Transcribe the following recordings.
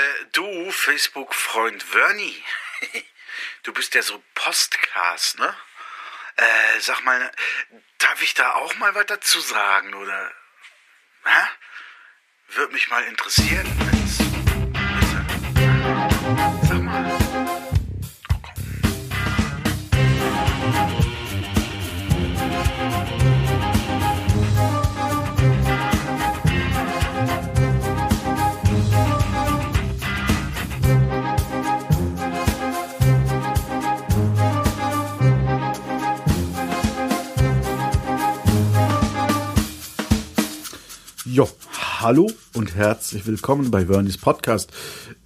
Äh, du, Facebook-Freund Vernie, du bist ja so Postcast, ne? Äh, sag mal, darf ich da auch mal was dazu sagen, oder? Hä? Würde mich mal interessieren, wenn's. Jo, hallo und herzlich willkommen bei Vernis Podcast.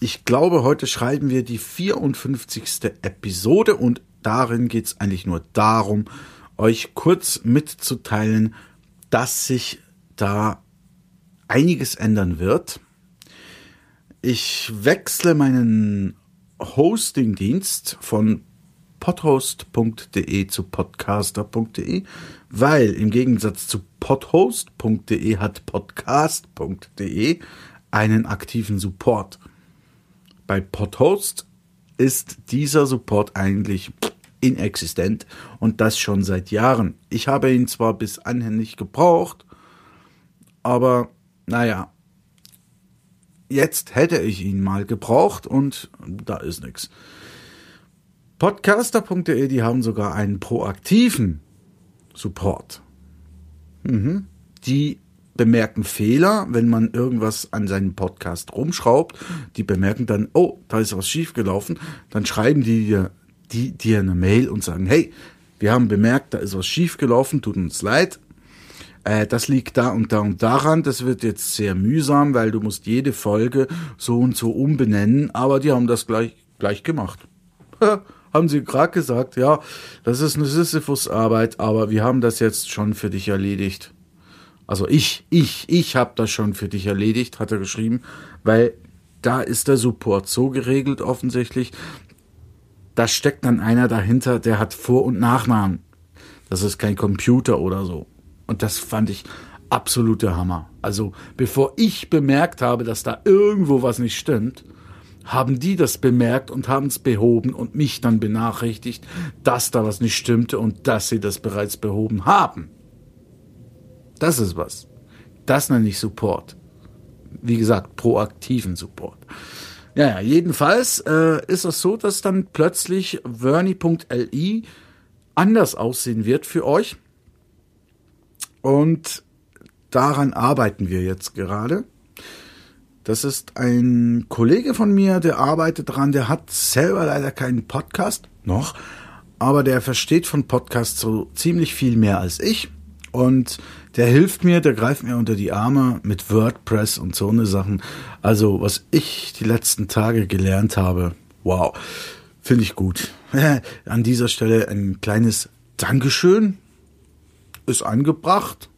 Ich glaube, heute schreiben wir die 54. Episode und darin geht es eigentlich nur darum, euch kurz mitzuteilen, dass sich da einiges ändern wird. Ich wechsle meinen Hosting-Dienst von podhost.de zu podcaster.de, weil im Gegensatz zu podhost.de hat podcast.de einen aktiven Support. Bei Podhost ist dieser Support eigentlich inexistent und das schon seit Jahren. Ich habe ihn zwar bis anhin nicht gebraucht, aber naja, jetzt hätte ich ihn mal gebraucht und da ist nichts. Podcaster.de, die haben sogar einen proaktiven Support. Mhm. Die bemerken Fehler, wenn man irgendwas an seinem Podcast rumschraubt. Die bemerken dann, oh, da ist was schiefgelaufen. Dann schreiben die dir, die dir eine Mail und sagen, hey, wir haben bemerkt, da ist was schiefgelaufen, tut uns leid. Äh, das liegt da und da und daran. Das wird jetzt sehr mühsam, weil du musst jede Folge so und so umbenennen. Aber die haben das gleich, gleich gemacht. haben sie gerade gesagt, ja, das ist eine Sisyphus-Arbeit, aber wir haben das jetzt schon für dich erledigt. Also ich, ich, ich habe das schon für dich erledigt, hat er geschrieben, weil da ist der Support so geregelt offensichtlich. Da steckt dann einer dahinter, der hat Vor- und Nachnamen. Das ist kein Computer oder so. Und das fand ich absoluter Hammer. Also bevor ich bemerkt habe, dass da irgendwo was nicht stimmt, haben die das bemerkt und haben es behoben und mich dann benachrichtigt, dass da was nicht stimmte und dass sie das bereits behoben haben. Das ist was. Das nenne ich Support. Wie gesagt, proaktiven Support. Ja, ja jedenfalls äh, ist es so, dass dann plötzlich Vernie.li anders aussehen wird für euch. Und daran arbeiten wir jetzt gerade. Das ist ein Kollege von mir, der arbeitet dran, der hat selber leider keinen Podcast noch, aber der versteht von Podcasts so ziemlich viel mehr als ich. Und der hilft mir, der greift mir unter die Arme mit WordPress und so eine Sachen. Also, was ich die letzten Tage gelernt habe, wow, finde ich gut. An dieser Stelle ein kleines Dankeschön ist angebracht.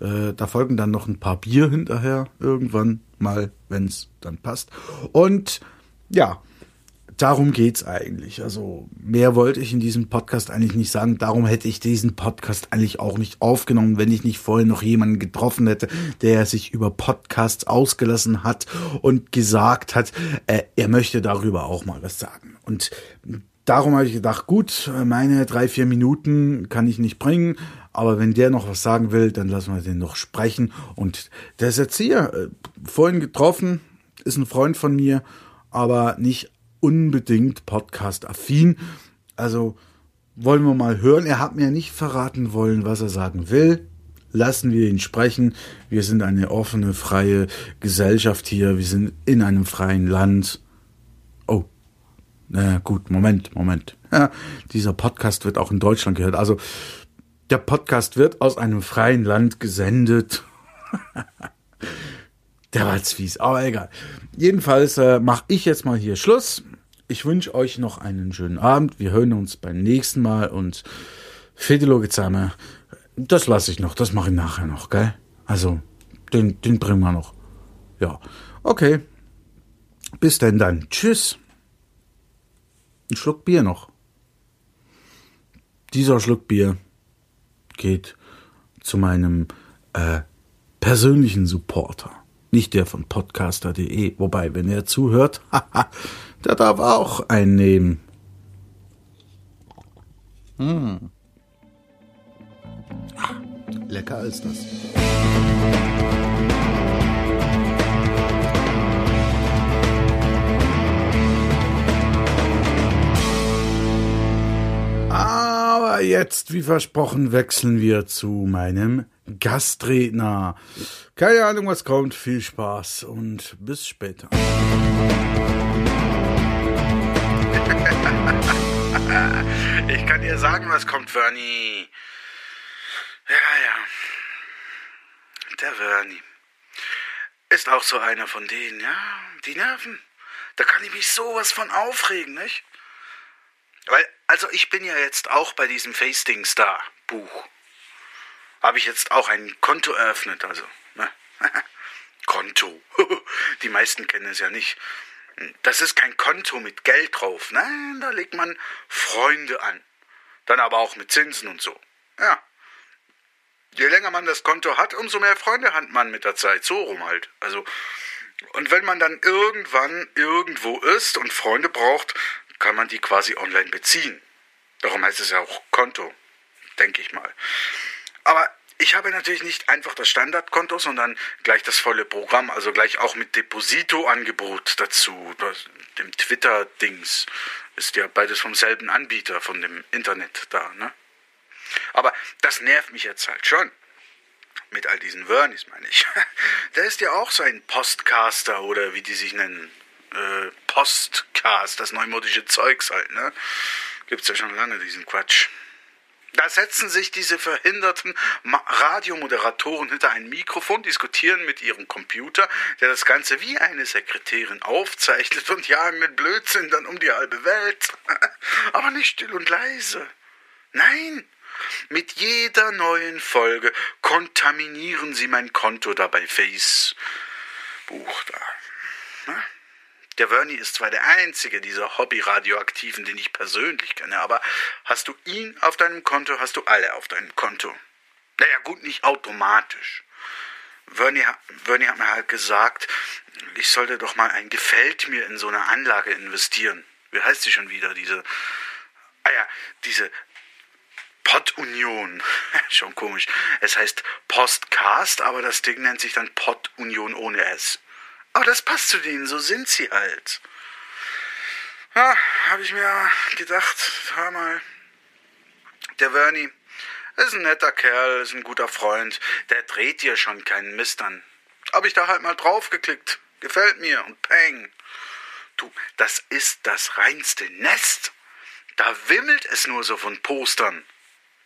Äh, da folgen dann noch ein paar Bier hinterher irgendwann mal, wenn es dann passt. Und ja, darum geht's eigentlich. Also mehr wollte ich in diesem Podcast eigentlich nicht sagen. Darum hätte ich diesen Podcast eigentlich auch nicht aufgenommen, wenn ich nicht vorher noch jemanden getroffen hätte, der sich über Podcasts ausgelassen hat und gesagt hat, äh, er möchte darüber auch mal was sagen. Und darum habe ich gedacht, gut, meine drei, vier Minuten kann ich nicht bringen, aber wenn der noch was sagen will, dann lassen wir den noch sprechen. Und der ist jetzt hier, äh, vorhin getroffen, ist ein Freund von mir, aber nicht unbedingt Podcast-affin. Also wollen wir mal hören. Er hat mir nicht verraten wollen, was er sagen will. Lassen wir ihn sprechen. Wir sind eine offene, freie Gesellschaft hier. Wir sind in einem freien Land. Oh, na gut, Moment, Moment. Ja, dieser Podcast wird auch in Deutschland gehört. Also der Podcast wird aus einem freien Land gesendet. Der war jetzt fies, aber egal. Jedenfalls äh, mache ich jetzt mal hier Schluss. Ich wünsche euch noch einen schönen Abend. Wir hören uns beim nächsten Mal und Fedelo Gezahme, das lasse ich noch, das mache ich nachher noch, gell? Also, den, den bringen wir noch. Ja, okay. Bis denn dann. Tschüss. Ein Schluck Bier noch. Dieser Schluck Bier geht zu meinem äh, persönlichen Supporter. Nicht der von podcaster.de. Wobei, wenn er zuhört, der darf auch einnehmen. Hm. Lecker ist das. Jetzt, wie versprochen, wechseln wir zu meinem Gastredner. Keine Ahnung, was kommt. Viel Spaß und bis später. Ich kann dir sagen, was kommt, Vernie. Ja, ja. Der Vernie. Ist auch so einer von denen, ja. Die Nerven. Da kann ich mich sowas von aufregen, nicht? Weil, also ich bin ja jetzt auch bei diesem Fasting Star Buch. Habe ich jetzt auch ein Konto eröffnet, also. Ne? Konto. Die meisten kennen es ja nicht. Das ist kein Konto mit Geld drauf. Nein, da legt man Freunde an. Dann aber auch mit Zinsen und so. Ja. Je länger man das Konto hat, umso mehr Freunde hat man mit der Zeit. So rum halt. Also. Und wenn man dann irgendwann irgendwo ist und Freunde braucht, kann man die quasi online beziehen. Darum heißt es ja auch Konto, denke ich mal. Aber ich habe natürlich nicht einfach das Standardkonto, sondern gleich das volle Programm, also gleich auch mit Deposito-Angebot dazu. Dem Twitter-Dings ist ja beides vom selben Anbieter, von dem Internet da, ne? Aber das nervt mich jetzt halt schon. Mit all diesen Vernis, meine ich. Der ist ja auch so ein Postcaster oder wie die sich nennen. Äh, Postcast, das neumodische Zeugs halt, ne? Gibt's ja schon lange, diesen Quatsch. Da setzen sich diese verhinderten Radiomoderatoren hinter ein Mikrofon, diskutieren mit ihrem Computer, der das Ganze wie eine Sekretärin aufzeichnet und jagen mit Blödsinn dann um die halbe Welt. Aber nicht still und leise. Nein, mit jeder neuen Folge kontaminieren sie mein Konto da bei Facebook da. Der Vernie ist zwar der einzige dieser Hobby-Radioaktiven, den ich persönlich kenne, aber hast du ihn auf deinem Konto, hast du alle auf deinem Konto. Naja, gut, nicht automatisch. Vernie, hat mir halt gesagt, ich sollte doch mal ein Gefällt mir in so eine Anlage investieren. Wie heißt sie schon wieder, diese, ah ja, diese Pod-Union. schon komisch. Es heißt Postcast, aber das Ding nennt sich dann Pod-Union ohne S. Aber das passt zu denen, so sind sie halt. Ja, habe ich mir gedacht, hör mal, der Vernie ist ein netter Kerl, ist ein guter Freund, der dreht dir schon keinen Mist an. Hab ich da halt mal draufgeklickt, gefällt mir und peng. Du, das ist das reinste Nest. Da wimmelt es nur so von Postern.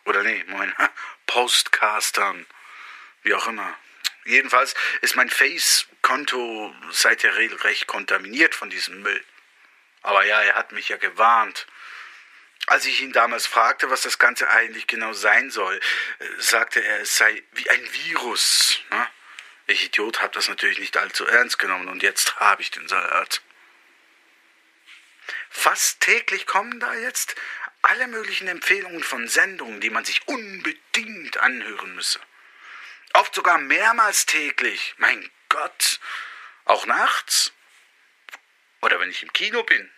Oder nee, moin, Postcastern. Wie auch immer. Jedenfalls ist mein Face-Konto seither regelrecht kontaminiert von diesem Müll. Aber ja, er hat mich ja gewarnt. Als ich ihn damals fragte, was das Ganze eigentlich genau sein soll, äh, sagte er, es sei wie ein Virus. Ne? Ich Idiot habe das natürlich nicht allzu ernst genommen und jetzt habe ich den Salat. Fast täglich kommen da jetzt alle möglichen Empfehlungen von Sendungen, die man sich unbedingt anhören müsse. Oft sogar mehrmals täglich. Mein Gott. Auch nachts. Oder wenn ich im Kino bin.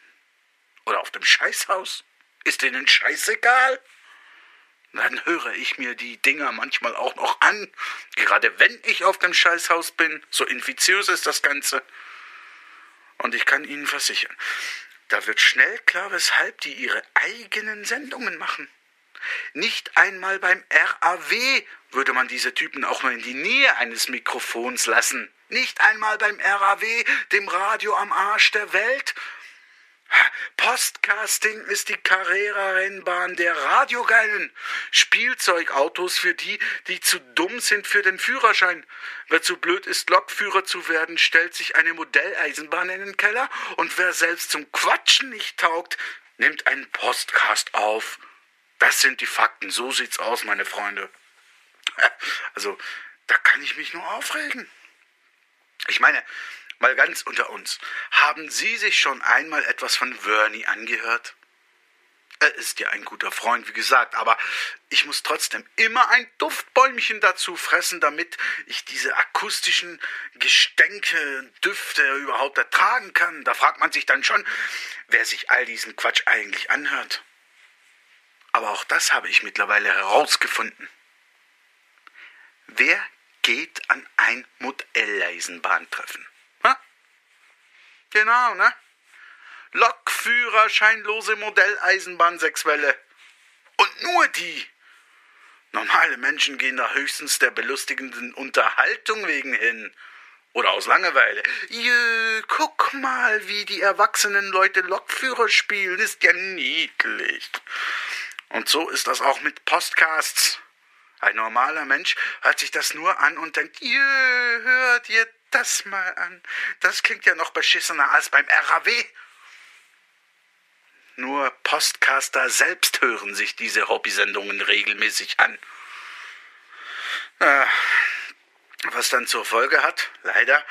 Oder auf dem Scheißhaus. Ist denen scheißegal? Dann höre ich mir die Dinger manchmal auch noch an. Gerade wenn ich auf dem Scheißhaus bin. So infiziös ist das Ganze. Und ich kann Ihnen versichern, da wird schnell klar, weshalb die ihre eigenen Sendungen machen. Nicht einmal beim RAW würde man diese Typen auch nur in die Nähe eines Mikrofons lassen. Nicht einmal beim RAW, dem Radio am Arsch der Welt. Postcasting ist die Carrera-Rennbahn der Radiogeilen. Spielzeugautos für die, die zu dumm sind für den Führerschein. Wer zu blöd ist, Lokführer zu werden, stellt sich eine Modelleisenbahn in den Keller und wer selbst zum Quatschen nicht taugt, nimmt einen Postcast auf. Das sind die Fakten. So sieht's aus, meine Freunde. Also, da kann ich mich nur aufregen. Ich meine, mal ganz unter uns. Haben Sie sich schon einmal etwas von Vernie angehört? Er ist ja ein guter Freund, wie gesagt, aber ich muss trotzdem immer ein Duftbäumchen dazu fressen, damit ich diese akustischen Gestänke, Düfte überhaupt ertragen kann. Da fragt man sich dann schon, wer sich all diesen Quatsch eigentlich anhört. Aber auch das habe ich mittlerweile herausgefunden. Wer geht an ein Modelleisenbahntreffen? Ha? Genau, ne? Lokführer, scheinlose Modelleisenbahn Sechswelle. Und nur die. Normale Menschen gehen da höchstens der belustigenden Unterhaltung wegen hin. Oder aus Langeweile. Jö, guck mal, wie die erwachsenen Leute Lokführer spielen. Ist ja niedlich. Und so ist das auch mit Podcasts. Ein normaler Mensch hört sich das nur an und denkt, jö, hört ihr das mal an. Das klingt ja noch beschissener als beim RAW. Nur Postcaster selbst hören sich diese Hobbysendungen regelmäßig an. Äh, was dann zur Folge hat, leider,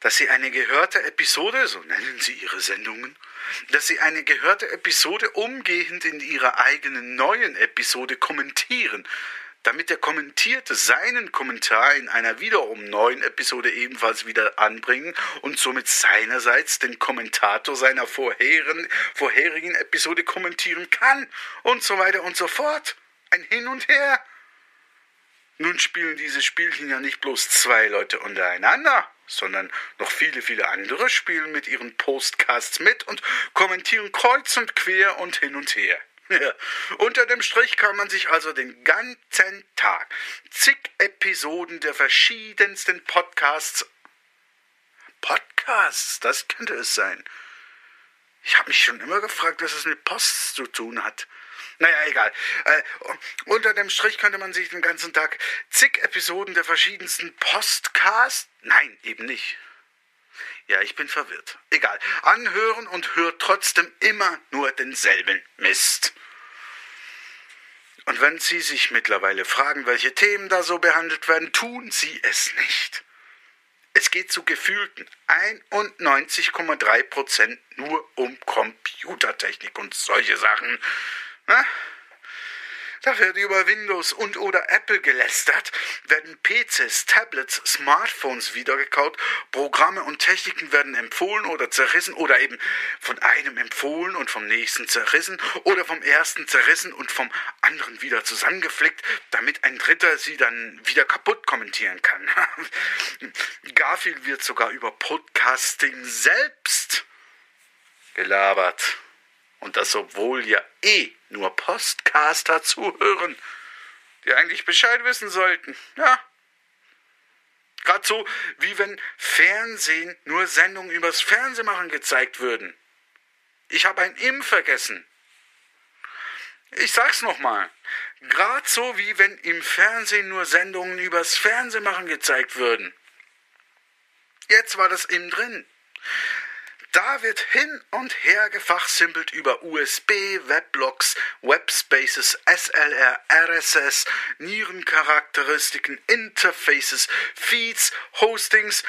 dass sie eine gehörte Episode, so nennen sie ihre Sendungen, dass sie eine gehörte Episode umgehend in ihrer eigenen neuen Episode kommentieren, damit der Kommentierte seinen Kommentar in einer wiederum neuen Episode ebenfalls wieder anbringen und somit seinerseits den Kommentator seiner vorherigen, vorherigen Episode kommentieren kann und so weiter und so fort. Ein Hin und Her. Nun spielen diese Spielchen ja nicht bloß zwei Leute untereinander, sondern noch viele, viele andere spielen mit ihren Postcasts mit und kommentieren kreuz und quer und hin und her. Unter dem Strich kann man sich also den ganzen Tag zig Episoden der verschiedensten Podcasts. Podcasts, das könnte es sein. Ich habe mich schon immer gefragt, was es mit Post zu tun hat. Naja, egal. Äh, unter dem Strich könnte man sich den ganzen Tag zig Episoden der verschiedensten Podcasts. Nein, eben nicht. Ja, ich bin verwirrt. Egal. Anhören und hört trotzdem immer nur denselben Mist. Und wenn Sie sich mittlerweile fragen, welche Themen da so behandelt werden, tun Sie es nicht. Es geht zu gefühlten 91,3 Prozent nur um Computertechnik und solche Sachen. Na? Da wird über Windows und oder Apple gelästert, werden PCs, Tablets, Smartphones wiedergekaut, Programme und Techniken werden empfohlen oder zerrissen oder eben von einem empfohlen und vom nächsten zerrissen oder vom ersten zerrissen und vom anderen wieder zusammengeflickt, damit ein Dritter sie dann wieder kaputt kommentieren kann. Garfield wird sogar über Podcasting selbst gelabert. Und das obwohl ja eh nur Postcaster zuhören, die eigentlich Bescheid wissen sollten. Ja. Gerade so, wie wenn Fernsehen nur Sendungen übers Fernsehmachen gezeigt würden. Ich habe ein Im vergessen. Ich sag's nochmal. Gerade so, wie wenn im Fernsehen nur Sendungen übers Fernsehmachen gezeigt würden. Jetzt war das Im drin. Da wird hin und her gefachsimpelt über USB, Weblogs, Webspaces, SLR, RSS, Nierencharakteristiken, Interfaces, Feeds, Hostings,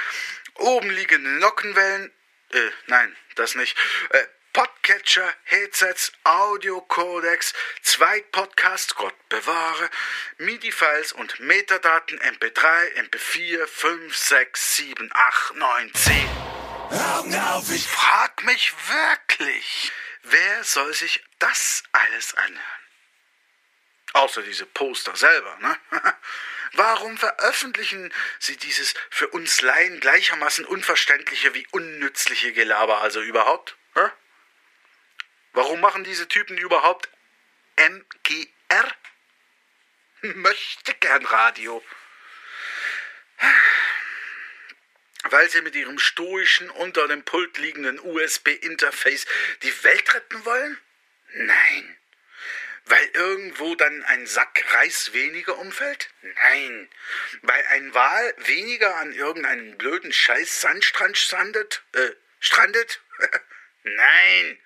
oben liegende Nockenwellen, äh, nein, das nicht, äh, Podcatcher, Headsets, Audio-Codecs, Zweitpodcast, Gott bewahre, MIDI-Files und Metadaten MP3, MP4, 5, 6, 7, 8, 9, 10. Augen auf, ich frag mich wirklich, wer soll sich das alles anhören? Außer diese Poster selber, ne? Warum veröffentlichen sie dieses für uns Laien gleichermaßen unverständliche wie unnützliche Gelaber also überhaupt? Hä? Warum machen diese Typen überhaupt MGR? Möchte gern Radio weil sie mit ihrem stoischen, unter dem Pult liegenden USB-Interface die Welt retten wollen? Nein. Weil irgendwo dann ein Sack Reis weniger umfällt? Nein. Weil ein Wal weniger an irgendeinem blöden Scheiß Sandstrand strandet? Äh, strandet? Nein.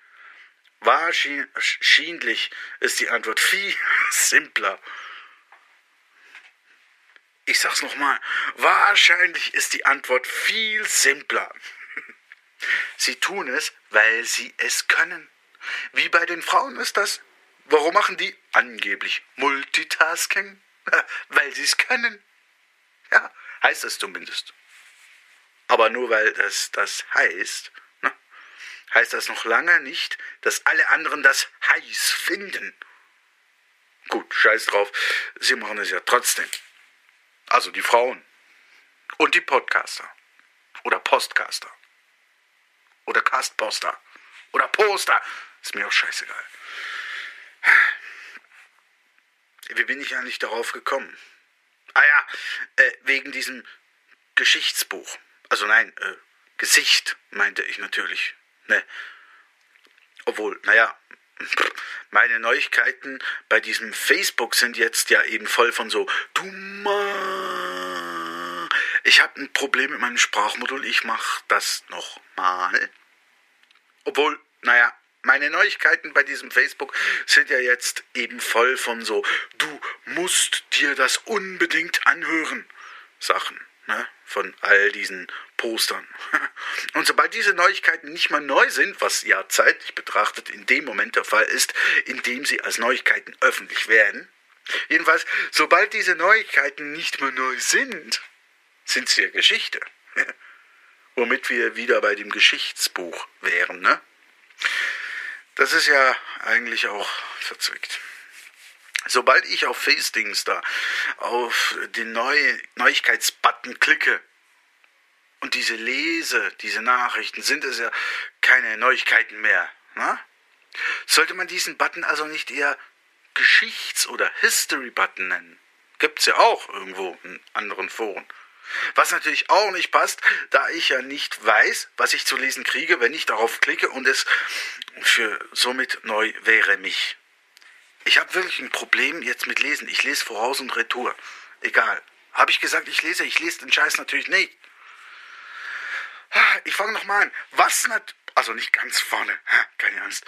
Wahrscheinlich ist die Antwort viel simpler. Ich sag's nochmal, wahrscheinlich ist die Antwort viel simpler. Sie tun es, weil sie es können. Wie bei den Frauen ist das. Warum machen die angeblich Multitasking? Weil sie es können. Ja, heißt es zumindest. Aber nur weil das das heißt, ne, heißt das noch lange nicht, dass alle anderen das heiß finden. Gut, scheiß drauf, sie machen es ja trotzdem. Also die Frauen und die Podcaster oder Postcaster oder Castposter oder Poster, ist mir auch scheißegal. Wie bin ich eigentlich darauf gekommen? Ah ja, äh, wegen diesem Geschichtsbuch. Also nein, äh, Gesicht meinte ich natürlich. Ne? Obwohl, naja, meine Neuigkeiten bei diesem Facebook sind jetzt ja eben voll von so dummer. Ich habe ein Problem mit meinem Sprachmodul, ich mach das nochmal. Obwohl, naja, meine Neuigkeiten bei diesem Facebook sind ja jetzt eben voll von so, du musst dir das unbedingt anhören Sachen, ne? Von all diesen Postern. Und sobald diese Neuigkeiten nicht mal neu sind, was ja zeitlich betrachtet in dem Moment der Fall ist, in dem sie als Neuigkeiten öffentlich werden, jedenfalls, sobald diese Neuigkeiten nicht mehr neu sind, sind sie ja Geschichte. Womit wir wieder bei dem Geschichtsbuch wären, ne? Das ist ja eigentlich auch verzwickt. Sobald ich auf Facedings da auf den Neu Neuigkeitsbutton klicke und diese lese, diese Nachrichten, sind es ja keine Neuigkeiten mehr. Ne? Sollte man diesen Button also nicht eher Geschichts- oder History-Button nennen? Gibt's ja auch irgendwo in anderen Foren. Was natürlich auch nicht passt, da ich ja nicht weiß, was ich zu lesen kriege, wenn ich darauf klicke und es für somit neu wäre mich. Ich habe wirklich ein Problem jetzt mit Lesen. Ich lese voraus und retour. Egal. Habe ich gesagt, ich lese? Ich lese den Scheiß natürlich nicht. Ich fange nochmal an. Was nat also nicht ganz vorne, keine Angst.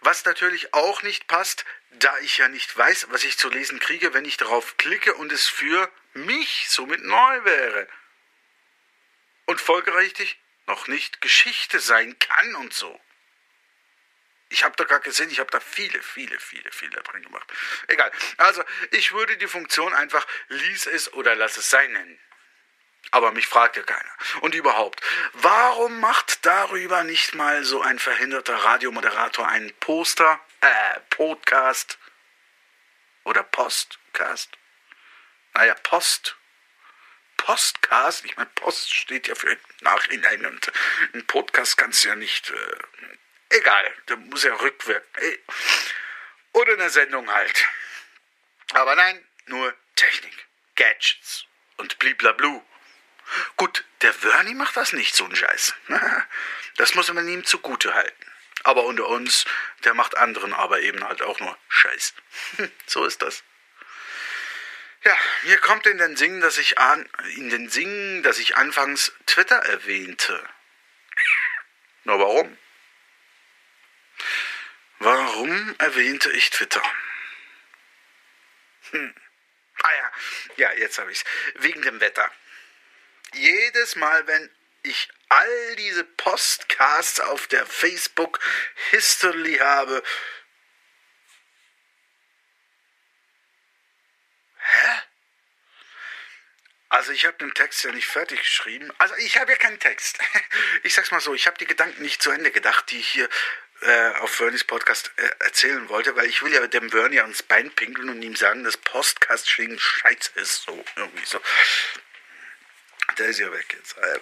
Was natürlich auch nicht passt, da ich ja nicht weiß, was ich zu lesen kriege, wenn ich darauf klicke und es für mich somit neu wäre. Und folgerichtig noch nicht Geschichte sein kann und so. Ich habe da gar gesehen, ich habe da viele, viele, viele Fehler drin gemacht. Egal. Also, ich würde die Funktion einfach lies es oder lass es sein nennen. Aber mich fragt ja keiner. Und überhaupt, warum macht darüber nicht mal so ein verhinderter Radiomoderator einen Poster, äh, Podcast oder Postcast? Naja, Post. Postcast, ich meine, Post steht ja für Nachhinein und ein Podcast kannst du ja nicht. Äh, egal, der muss ja rückwirken. Oder eine Sendung halt. Aber nein, nur Technik, Gadgets und bliblablu. Gut, der Vernie macht das nicht, so ein Scheiß. Das muss man ihm zugute halten. Aber unter uns, der macht anderen aber eben halt auch nur Scheiß. So ist das. Ja, mir kommt in den Sinn, dass ich an, in den Sinn, dass ich anfangs Twitter erwähnte. Nur warum? Warum erwähnte ich Twitter? Hm. Ah ja, ja, jetzt habe ich's. Wegen dem Wetter jedes Mal, wenn ich all diese Postcasts auf der Facebook History habe, Hä? Also ich habe den Text ja nicht fertig geschrieben. Also ich habe ja keinen Text. Ich sag's mal so, ich habe die Gedanken nicht zu Ende gedacht, die ich hier äh, auf Vernies Podcast äh, erzählen wollte, weil ich will ja dem Vernie ans Bein pinkeln und ihm sagen, dass Postcast schwingen scheiße ist. So, irgendwie so. Der ist ja weg jetzt. Äh,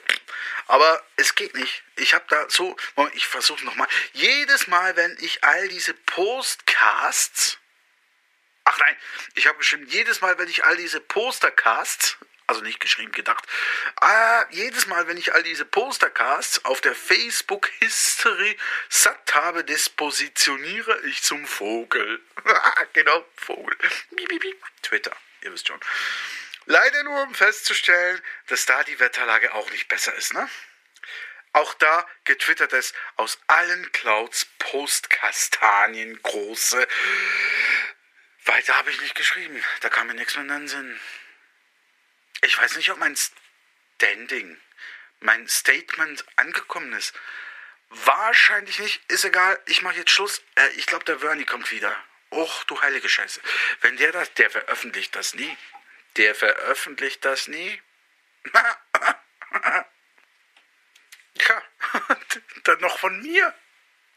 aber es geht nicht. Ich habe da so, ich versuche nochmal. Jedes Mal, wenn ich all diese Postcasts, ach nein, ich habe geschrieben, jedes Mal, wenn ich all diese Postercasts, also nicht geschrieben, gedacht, äh, jedes Mal, wenn ich all diese Postercasts auf der Facebook History satt habe, dispositioniere ich zum Vogel. genau, Vogel. Twitter, ihr wisst schon. Leider nur, um festzustellen, dass da die Wetterlage auch nicht besser ist, ne? Auch da getwittert es aus allen Clouds Postkastanien große. Weiter habe ich nicht geschrieben. Da kam mir nichts mehr in den Sinn. Ich weiß nicht, ob mein Standing, mein Statement angekommen ist. Wahrscheinlich nicht. Ist egal. Ich mache jetzt Schluss. Äh, ich glaube, der Vernie kommt wieder. Och, du heilige Scheiße. Wenn der das, der veröffentlicht das nie. Der veröffentlicht das nie. ja, dann noch von mir.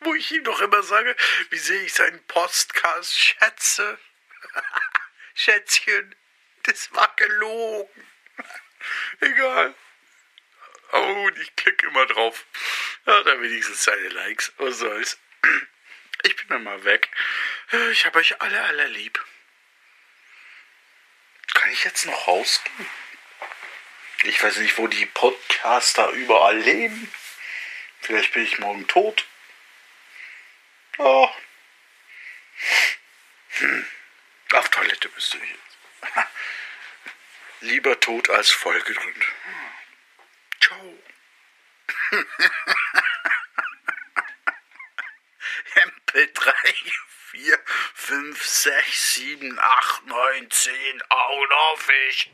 Wo ich ihm doch immer sage, wie sehr ich seinen Podcast schätze. Schätzchen, das war gelogen. Egal. Oh, und ich klicke immer drauf. Ja, da wenigstens seine Likes. Was soll's. Ich bin dann mal weg. Ich habe euch alle, alle lieb. Kann ich jetzt noch rausgehen? Ich weiß nicht, wo die Podcaster überall leben. Vielleicht bin ich morgen tot. Oh. Hm. Auf Toilette bist du jetzt. Lieber tot als vollgedrückt. Ciao. Hempel 3, 4, 5, 6, 7, 8, 9, 10, Augen auf ich.